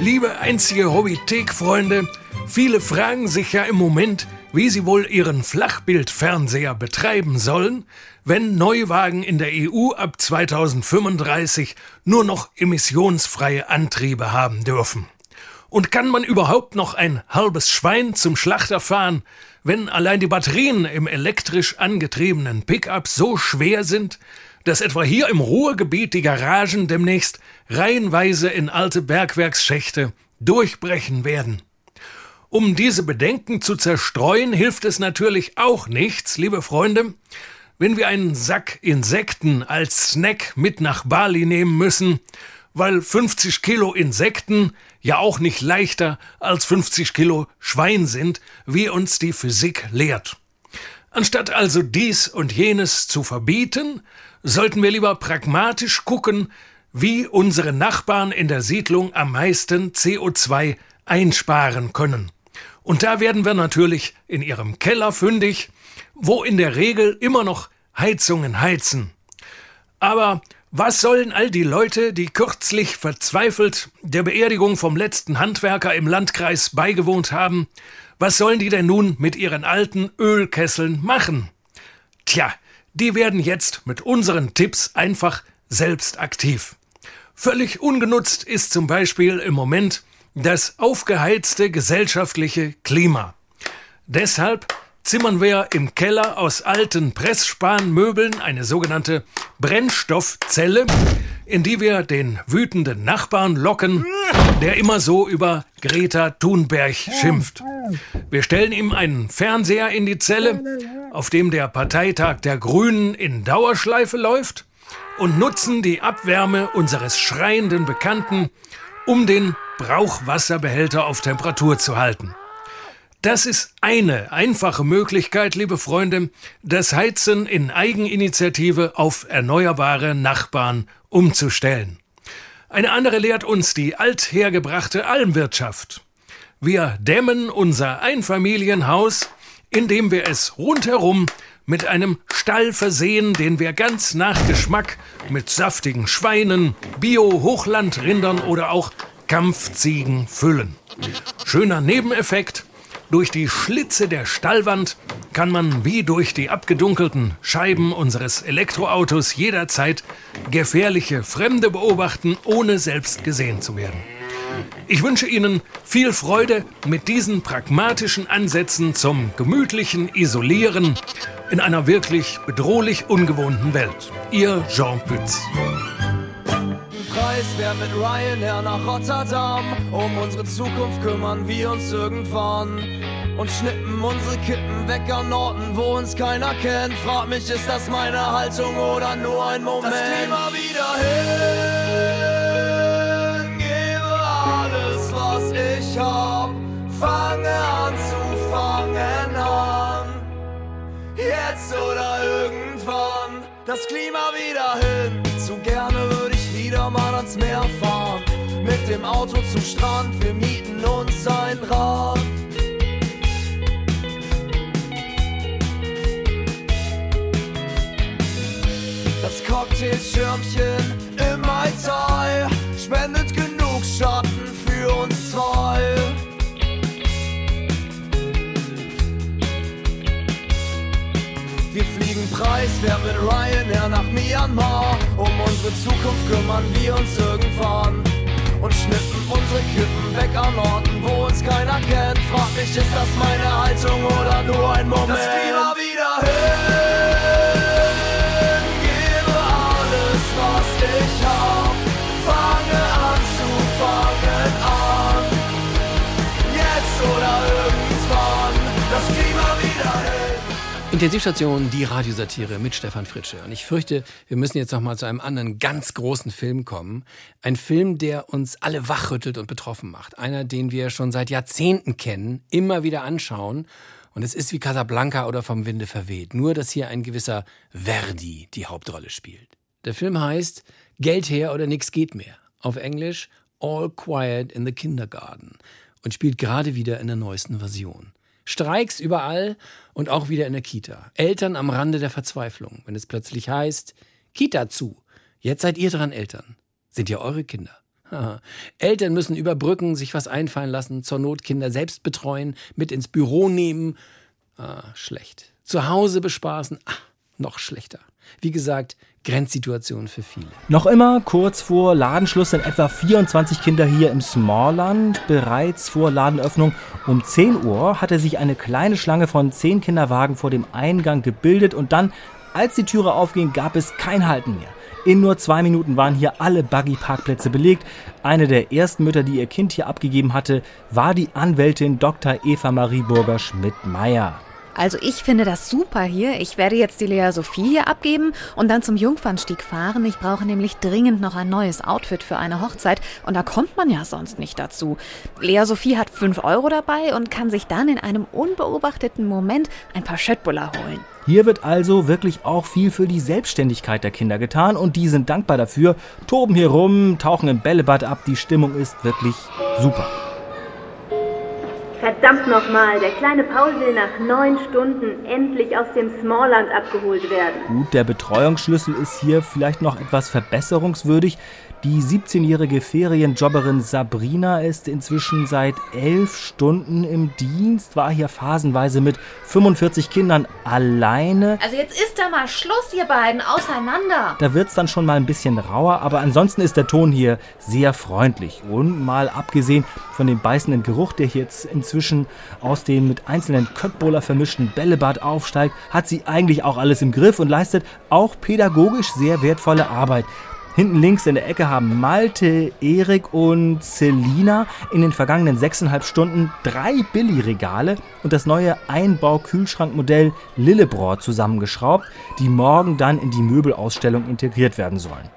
Liebe einzige Hobbythek-Freunde, viele fragen sich ja im Moment, wie sie wohl ihren Flachbildfernseher betreiben sollen, wenn Neuwagen in der EU ab 2035 nur noch emissionsfreie Antriebe haben dürfen. Und kann man überhaupt noch ein halbes Schwein zum Schlachter fahren, wenn allein die Batterien im elektrisch angetriebenen Pickup so schwer sind, dass etwa hier im Ruhrgebiet die Garagen demnächst reihenweise in alte Bergwerksschächte durchbrechen werden? Um diese Bedenken zu zerstreuen, hilft es natürlich auch nichts, liebe Freunde, wenn wir einen Sack Insekten als Snack mit nach Bali nehmen müssen, weil 50 Kilo Insekten ja auch nicht leichter als 50 Kilo Schwein sind, wie uns die Physik lehrt. Anstatt also dies und jenes zu verbieten, sollten wir lieber pragmatisch gucken, wie unsere Nachbarn in der Siedlung am meisten CO2 einsparen können. Und da werden wir natürlich in ihrem Keller fündig, wo in der Regel immer noch Heizungen heizen. Aber was sollen all die Leute, die kürzlich verzweifelt der Beerdigung vom letzten Handwerker im Landkreis beigewohnt haben, was sollen die denn nun mit ihren alten Ölkesseln machen? Tja, die werden jetzt mit unseren Tipps einfach selbst aktiv. Völlig ungenutzt ist zum Beispiel im Moment das aufgeheizte gesellschaftliche Klima. Deshalb zimmern wir im Keller aus alten Pressspanmöbeln eine sogenannte Brennstoffzelle, in die wir den wütenden Nachbarn locken, der immer so über Greta Thunberg schimpft. Wir stellen ihm einen Fernseher in die Zelle, auf dem der Parteitag der Grünen in Dauerschleife läuft, und nutzen die Abwärme unseres schreienden Bekannten, um den Brauchwasserbehälter auf Temperatur zu halten. Das ist eine einfache Möglichkeit, liebe Freunde, das Heizen in Eigeninitiative auf erneuerbare Nachbarn umzustellen. Eine andere lehrt uns die althergebrachte Almwirtschaft. Wir dämmen unser Einfamilienhaus, indem wir es rundherum mit einem Stall versehen, den wir ganz nach Geschmack mit saftigen Schweinen, Bio-Hochlandrindern oder auch Kampfziegen füllen. Schöner Nebeneffekt. Durch die Schlitze der Stallwand kann man wie durch die abgedunkelten Scheiben unseres Elektroautos jederzeit gefährliche Fremde beobachten, ohne selbst gesehen zu werden. Ich wünsche Ihnen viel Freude mit diesen pragmatischen Ansätzen zum gemütlichen Isolieren in einer wirklich bedrohlich ungewohnten Welt. Ihr Jean Pütz. Preis wär mit Ryanair nach Rotterdam. Um unsere Zukunft kümmern wir uns irgendwann. Und schnippen unsere Kippen weg an Orten, wo uns keiner kennt. Frag mich, ist das meine Haltung oder nur ein Moment? Das Klima wieder hin, hab. Fange an zu fangen an. Jetzt oder irgendwann, das Klima wieder hin. Zu gerne würde ich wieder mal ans Meer fahren. Mit dem Auto zum Strand, wir mieten uns ein Rad. Das Cocktailschirmchen im Mai spendet genug preiswert mit Ryanair nach Myanmar. Um unsere Zukunft kümmern wir uns irgendwann. Und schnippen unsere Kippen weg an Orten, wo uns keiner kennt. Frag mich, ist das meine Haltung oder nur ein Moment? Das Klima wieder hin. Intensivstation, die Radiosatire mit Stefan Fritsche. Und ich fürchte, wir müssen jetzt noch mal zu einem anderen ganz großen Film kommen. Ein Film, der uns alle wachrüttelt und betroffen macht. Einer, den wir schon seit Jahrzehnten kennen, immer wieder anschauen. Und es ist wie Casablanca oder vom Winde verweht. Nur, dass hier ein gewisser Verdi die Hauptrolle spielt. Der Film heißt Geld her oder nix geht mehr. Auf Englisch All Quiet in the Kindergarten. Und spielt gerade wieder in der neuesten Version. Streiks überall und auch wieder in der Kita. Eltern am Rande der Verzweiflung, wenn es plötzlich heißt, Kita zu. Jetzt seid ihr dran, Eltern. Sind ja eure Kinder. Haha. Eltern müssen überbrücken, sich was einfallen lassen, zur Not Kinder selbst betreuen, mit ins Büro nehmen. Ah, schlecht. Zu Hause bespaßen. Ah, noch schlechter. Wie gesagt, Grenzsituation für viele. Noch immer kurz vor Ladenschluss sind etwa 24 Kinder hier im Smallland. Bereits vor Ladenöffnung um 10 Uhr hatte sich eine kleine Schlange von 10 Kinderwagen vor dem Eingang gebildet und dann, als die Türe aufging, gab es kein Halten mehr. In nur zwei Minuten waren hier alle Buggy-Parkplätze belegt. Eine der ersten Mütter, die ihr Kind hier abgegeben hatte, war die Anwältin Dr. Eva Marie Burger-Schmidt-Meyer. Also ich finde das super hier. Ich werde jetzt die Lea Sophie hier abgeben und dann zum Jungfernstieg fahren. Ich brauche nämlich dringend noch ein neues Outfit für eine Hochzeit und da kommt man ja sonst nicht dazu. Lea Sophie hat 5 Euro dabei und kann sich dann in einem unbeobachteten Moment ein paar Schöttbuller holen. Hier wird also wirklich auch viel für die Selbstständigkeit der Kinder getan und die sind dankbar dafür, toben hier rum, tauchen im Bällebad ab, die Stimmung ist wirklich super. Verdammt nochmal, der kleine Paul will nach neun Stunden endlich aus dem Smallland abgeholt werden. Gut, der Betreuungsschlüssel ist hier vielleicht noch etwas verbesserungswürdig. Die 17-jährige Ferienjobberin Sabrina ist inzwischen seit elf Stunden im Dienst, war hier phasenweise mit 45 Kindern alleine. Also jetzt ist da mal Schluss, ihr beiden, auseinander. Da wird's dann schon mal ein bisschen rauer, aber ansonsten ist der Ton hier sehr freundlich. Und mal abgesehen von dem beißenden Geruch, der jetzt inzwischen aus dem mit einzelnen Köttbowler vermischten Bällebad aufsteigt, hat sie eigentlich auch alles im Griff und leistet auch pädagogisch sehr wertvolle Arbeit. Hinten links in der Ecke haben Malte, Erik und Selina in den vergangenen sechseinhalb Stunden drei Billigregale und das neue Einbau-Kühlschrankmodell Lillebror zusammengeschraubt, die morgen dann in die Möbelausstellung integriert werden sollen.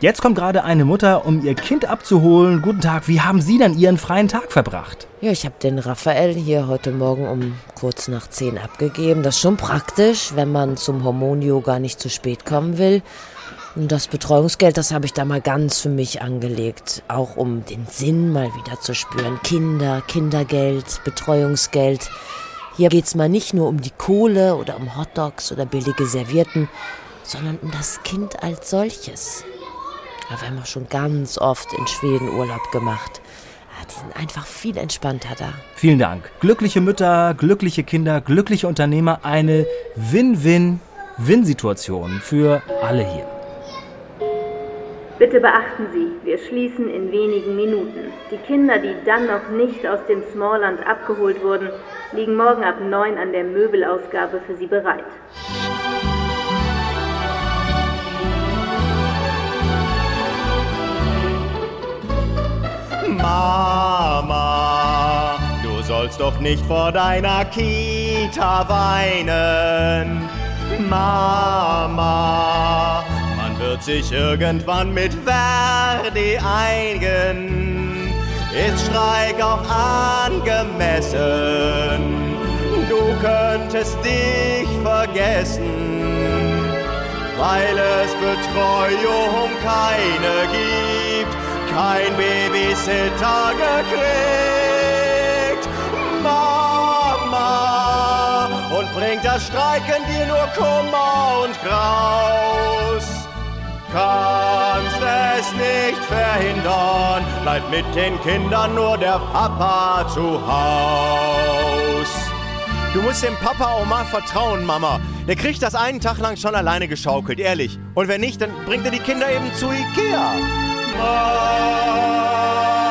Jetzt kommt gerade eine Mutter, um ihr Kind abzuholen. Guten Tag, wie haben Sie dann Ihren freien Tag verbracht? Ja, ich habe den Raphael hier heute Morgen um kurz nach 10 abgegeben. Das ist schon praktisch, wenn man zum Hormon-Yoga nicht zu spät kommen will. Und das Betreuungsgeld, das habe ich da mal ganz für mich angelegt. Auch um den Sinn mal wieder zu spüren. Kinder, Kindergeld, Betreuungsgeld. Hier geht's mal nicht nur um die Kohle oder um Hotdogs oder billige Servietten, sondern um das Kind als solches. Ja, wir haben auch schon ganz oft in Schweden Urlaub gemacht. Ah, Die sind einfach viel entspannter da. Vielen Dank. Glückliche Mütter, glückliche Kinder, glückliche Unternehmer, eine Win-Win-Win-Situation für alle hier. Bitte beachten Sie, wir schließen in wenigen Minuten. Die Kinder, die dann noch nicht aus dem Smallland abgeholt wurden, liegen morgen ab 9 an der Möbelausgabe für Sie bereit. Mama, du sollst doch nicht vor deiner Kita weinen. Mama, man wird sich irgendwann mit Verdi einigen. Ist Streik auch angemessen? Du könntest dich vergessen, weil es Betreuung keine gibt kein Babysitter gekriegt. Mama, und bringt das Streiken dir nur Kummer und Graus. Kannst es nicht verhindern, bleibt mit den Kindern nur der Papa zu Haus. Du musst dem Papa auch mal vertrauen, Mama. Der kriegt das einen Tag lang schon alleine geschaukelt, ehrlich. Und wenn nicht, dann bringt er die Kinder eben zu Ikea. Allah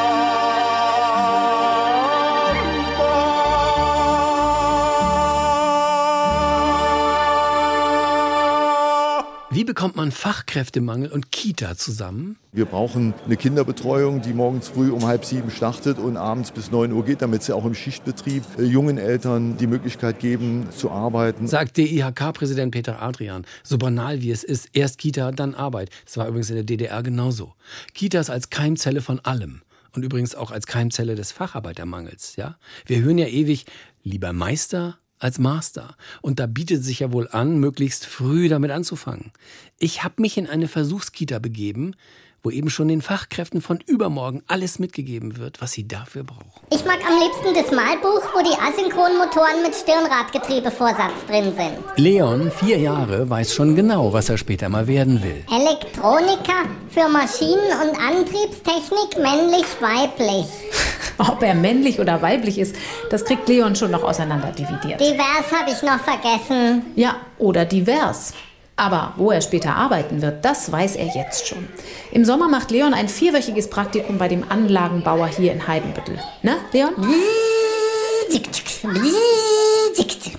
Wie bekommt man Fachkräftemangel und Kita zusammen? Wir brauchen eine Kinderbetreuung, die morgens früh um halb sieben startet und abends bis neun Uhr geht, damit sie auch im Schichtbetrieb äh, jungen Eltern die Möglichkeit geben, zu arbeiten. Sagt DIHK-Präsident Peter Adrian. So banal wie es ist, erst Kita, dann Arbeit. Das war übrigens in der DDR genauso. Kitas als Keimzelle von allem. Und übrigens auch als Keimzelle des Facharbeitermangels. Ja? Wir hören ja ewig, lieber Meister als Master. Und da bietet sich ja wohl an, möglichst früh damit anzufangen. Ich habe mich in eine Versuchskita begeben, wo eben schon den Fachkräften von übermorgen alles mitgegeben wird, was sie dafür brauchen. Ich mag am liebsten das Malbuch, wo die Asynchronmotoren mit Stirnradgetriebevorsatz drin sind. Leon, vier Jahre, weiß schon genau, was er später mal werden will. Elektroniker für Maschinen- und Antriebstechnik männlich-weiblich. Ob er männlich oder weiblich ist, das kriegt Leon schon noch auseinanderdividiert. Divers habe ich noch vergessen. Ja, oder divers. Aber wo er später arbeiten wird, das weiß er jetzt schon. Im Sommer macht Leon ein vierwöchiges Praktikum bei dem Anlagenbauer hier in Heidenbüttel. Ne, Leon?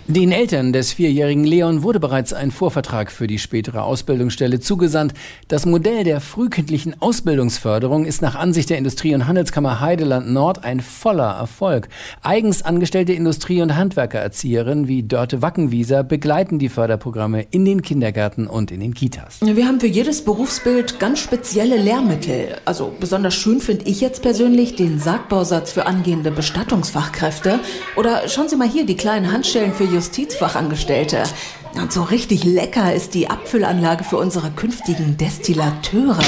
Den Eltern des vierjährigen Leon wurde bereits ein Vorvertrag für die spätere Ausbildungsstelle zugesandt. Das Modell der frühkindlichen Ausbildungsförderung ist nach Ansicht der Industrie- und Handelskammer Heideland Nord ein voller Erfolg. Eigens angestellte Industrie- und Handwerkererzieherinnen wie Dörte Wackenwieser begleiten die Förderprogramme in den Kindergärten und in den Kitas. Wir haben für jedes Berufsbild ganz spezielle Lehrmittel. Also besonders schön finde ich jetzt persönlich den Sargbausatz für angehende Bestattungsfachkräfte. Oder schauen Sie mal hier die kleinen Handschellen für Justizfachangestellte. Und so richtig lecker ist die Abfüllanlage für unsere künftigen Destillateure.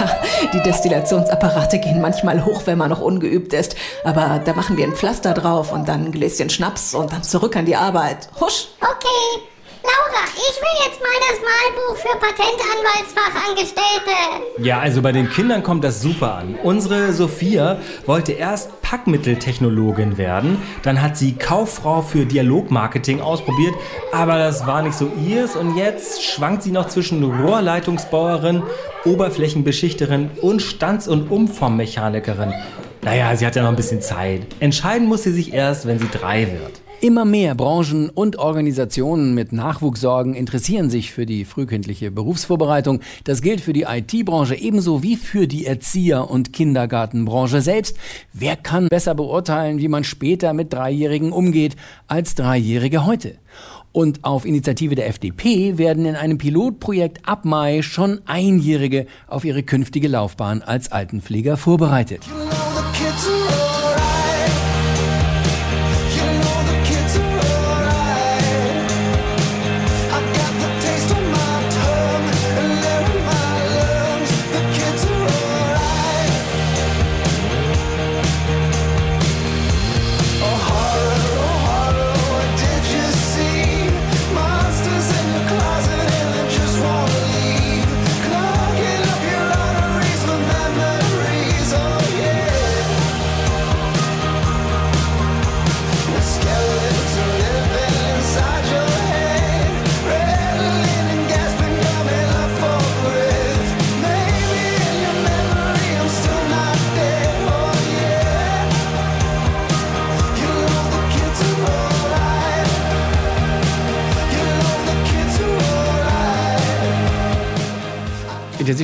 Ja, die Destillationsapparate gehen manchmal hoch, wenn man noch ungeübt ist. Aber da machen wir ein Pflaster drauf und dann ein Gläschen Schnaps und dann zurück an die Arbeit. Husch! Okay. Laura, ich will jetzt mal das Malbuch für Patentanwaltsfachangestellte. Ja, also bei den Kindern kommt das super an. Unsere Sophia wollte erst Packmitteltechnologin werden, dann hat sie Kauffrau für Dialogmarketing ausprobiert, aber das war nicht so ihrs und jetzt schwankt sie noch zwischen Rohrleitungsbauerin, Oberflächenbeschichterin und Stands- und Umformmechanikerin. Naja, sie hat ja noch ein bisschen Zeit. Entscheiden muss sie sich erst, wenn sie drei wird. Immer mehr Branchen und Organisationen mit Nachwuchssorgen interessieren sich für die frühkindliche Berufsvorbereitung. Das gilt für die IT-Branche ebenso wie für die Erzieher- und Kindergartenbranche selbst. Wer kann besser beurteilen, wie man später mit Dreijährigen umgeht, als Dreijährige heute? Und auf Initiative der FDP werden in einem Pilotprojekt ab Mai schon Einjährige auf ihre künftige Laufbahn als Altenpfleger vorbereitet.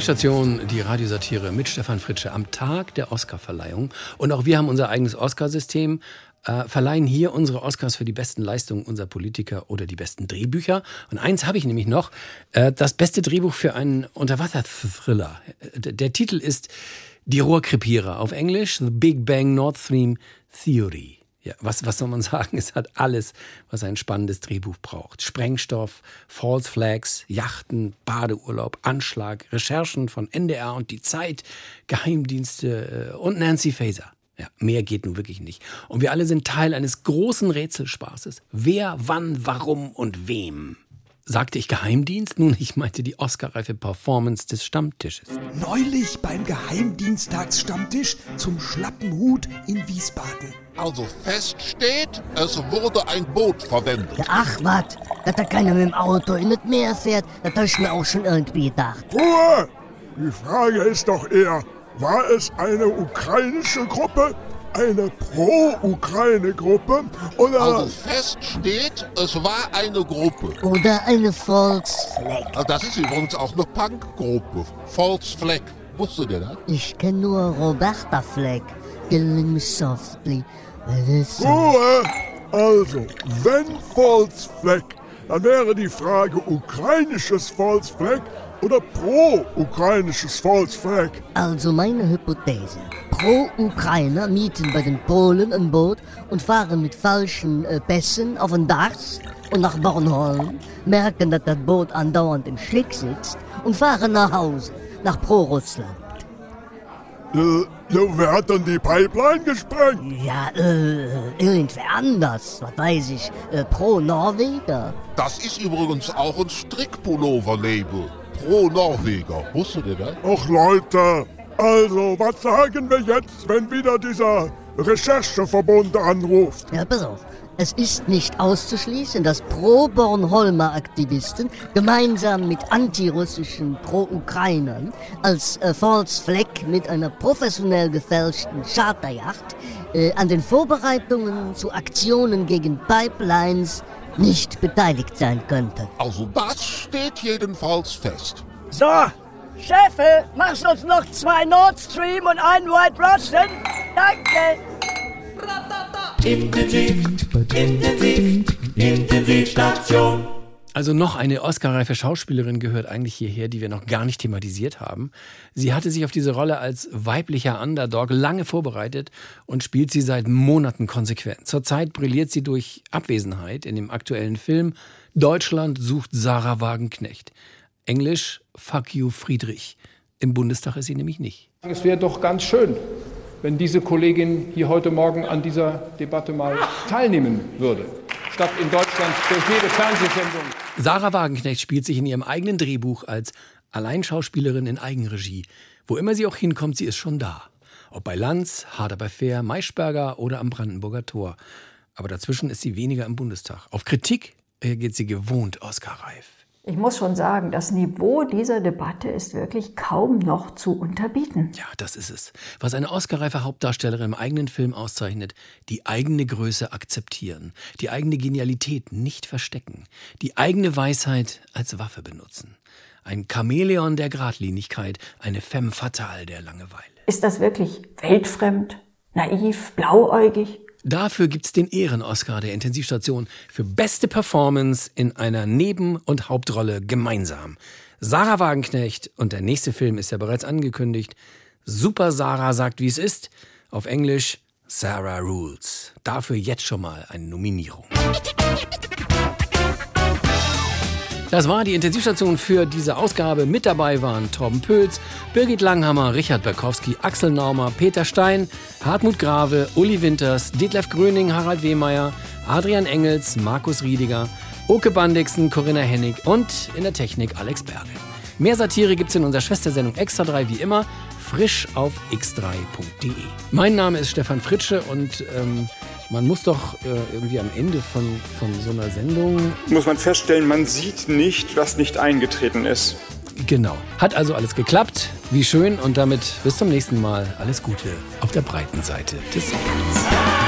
Intensivstation, die Radiosatire mit Stefan Fritsche am Tag der Oscarverleihung. Und auch wir haben unser eigenes Oscarsystem, äh, verleihen hier unsere Oscars für die besten Leistungen unserer Politiker oder die besten Drehbücher. Und eins habe ich nämlich noch, äh, das beste Drehbuch für einen Unterwasser-Thriller. Der, der Titel ist Die Rohrkrepierer auf Englisch, The Big Bang Nord Stream Theory. Ja, was, was soll man sagen? Es hat alles, was ein spannendes Drehbuch braucht. Sprengstoff, False Flags, Yachten, Badeurlaub, Anschlag, Recherchen von NDR und die Zeit, Geheimdienste äh, und Nancy Faeser. Ja, mehr geht nun wirklich nicht. Und wir alle sind Teil eines großen Rätselspaßes. Wer, wann, warum und wem? Sagte ich Geheimdienst? Nun, ich meinte die Oscarreife Performance des Stammtisches. Neulich beim Geheimdienstagsstammtisch zum Schlappenhut in Wiesbaden. Also fest steht, es wurde ein Boot verwendet. Ach was, dass da keiner mit dem Auto in das Meer fährt, das hab ich mir auch schon irgendwie gedacht. Ruhe! Die Frage ist doch eher, war es eine ukrainische Gruppe, eine Pro-Ukraine-Gruppe oder... Also fest steht, es war eine Gruppe. Oder eine Volksfleck. Das ist übrigens auch eine Punkgruppe. False Flag. Wusstet ihr das? Ich kenne nur Roberta Fleck. Killing me softly. Ruhe! Also, wenn False Flag, dann wäre die Frage ukrainisches False Flag oder pro-ukrainisches False Flag. Also meine Hypothese. Pro-Ukrainer mieten bei den Polen ein Boot und fahren mit falschen äh, Pässen auf den Dachs und nach Bornholm, merken, dass das Boot andauernd im Schlick sitzt und fahren nach Hause, nach Pro-Russland. Äh, ja, wer hat dann die Pipeline gesprengt? Ja, äh, irgendwer anders, was weiß ich, äh, Pro-Norweger. Das ist übrigens auch ein Strickpullover-Label. Pro Norweger. Wusstet ihr das? Ach Leute, also was sagen wir jetzt, wenn wieder dieser Rechercheverbund anruft? Ja, pass auf. Es ist nicht auszuschließen, dass Pro-Bornholmer Aktivisten gemeinsam mit antirussischen Pro-Ukrainern als äh, False Flag mit einer professionell gefälschten Charterjacht äh, an den Vorbereitungen zu Aktionen gegen Pipelines nicht beteiligt sein könnte. Also das steht jedenfalls fest. So, Chefe, machst uns noch zwei Nord Stream und einen White Russian? Danke. Intensiv, intensiv, Intensivstation. Also noch eine Oscar-reife Schauspielerin gehört eigentlich hierher, die wir noch gar nicht thematisiert haben. Sie hatte sich auf diese Rolle als weiblicher Underdog lange vorbereitet und spielt sie seit Monaten konsequent. Zurzeit brilliert sie durch Abwesenheit in dem aktuellen Film Deutschland sucht Sarah Wagenknecht. Englisch Fuck you Friedrich. Im Bundestag ist sie nämlich nicht. Es wäre doch ganz schön, wenn diese Kollegin hier heute Morgen an dieser Debatte mal teilnehmen würde, statt in Deutschland durch jede Fernsehsendung. Sarah Wagenknecht spielt sich in ihrem eigenen Drehbuch als Alleinschauspielerin in Eigenregie. Wo immer sie auch hinkommt, sie ist schon da. Ob bei Lanz, Harder bei Fair, Maischberger oder am Brandenburger Tor. Aber dazwischen ist sie weniger im Bundestag. Auf Kritik reagiert sie gewohnt Oscar-reif. Ich muss schon sagen, das Niveau dieser Debatte ist wirklich kaum noch zu unterbieten. Ja, das ist es. Was eine Oscar-reife Hauptdarstellerin im eigenen Film auszeichnet, die eigene Größe akzeptieren, die eigene Genialität nicht verstecken, die eigene Weisheit als Waffe benutzen. Ein Chamäleon der Gradlinigkeit, eine femme fatale der Langeweile. Ist das wirklich weltfremd, naiv, blauäugig? Dafür gibt's den Ehren-Oscar der Intensivstation für beste Performance in einer Neben- und Hauptrolle gemeinsam. Sarah Wagenknecht und der nächste Film ist ja bereits angekündigt. Super Sarah sagt, wie es ist. Auf Englisch Sarah Rules. Dafür jetzt schon mal eine Nominierung. Das war die Intensivstation für diese Ausgabe. Mit dabei waren Torben Pöls, Birgit Langhammer, Richard Berkowski, Axel Naumer, Peter Stein, Hartmut Grave, Uli Winters, Detlef Gröning, Harald Wehmeier, Adrian Engels, Markus Riediger, Oke Bandixen, Corinna Hennig und in der Technik Alex Berge. Mehr Satire gibt's in unserer Schwestersendung Extra 3 wie immer, frisch auf x3.de. Mein Name ist Stefan Fritsche und ähm, man muss doch äh, irgendwie am Ende von, von so einer Sendung. Muss man feststellen, man sieht nicht, was nicht eingetreten ist. Genau. Hat also alles geklappt. Wie schön und damit bis zum nächsten Mal. Alles Gute auf der breiten Seite des Lebens.